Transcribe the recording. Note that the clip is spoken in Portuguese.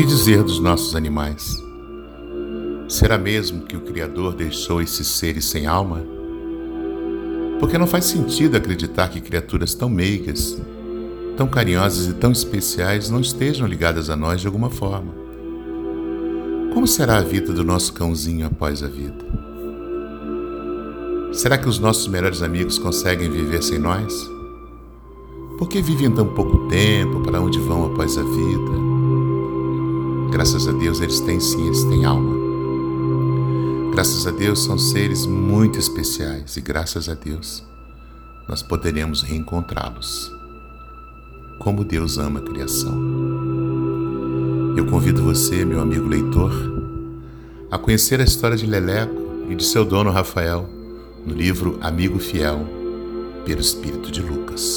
que dizer dos nossos animais? Será mesmo que o Criador deixou esses seres sem alma? Porque não faz sentido acreditar que criaturas tão meigas, tão carinhosas e tão especiais não estejam ligadas a nós de alguma forma. Como será a vida do nosso cãozinho após a vida? Será que os nossos melhores amigos conseguem viver sem nós? Por que vivem tão pouco tempo? Para onde vão após a vida? Graças a Deus eles têm sim, eles têm alma. Graças a Deus são seres muito especiais e graças a Deus nós poderemos reencontrá-los. Como Deus ama a criação. Eu convido você, meu amigo leitor, a conhecer a história de Leleco e de seu dono Rafael no livro Amigo Fiel, pelo Espírito de Lucas.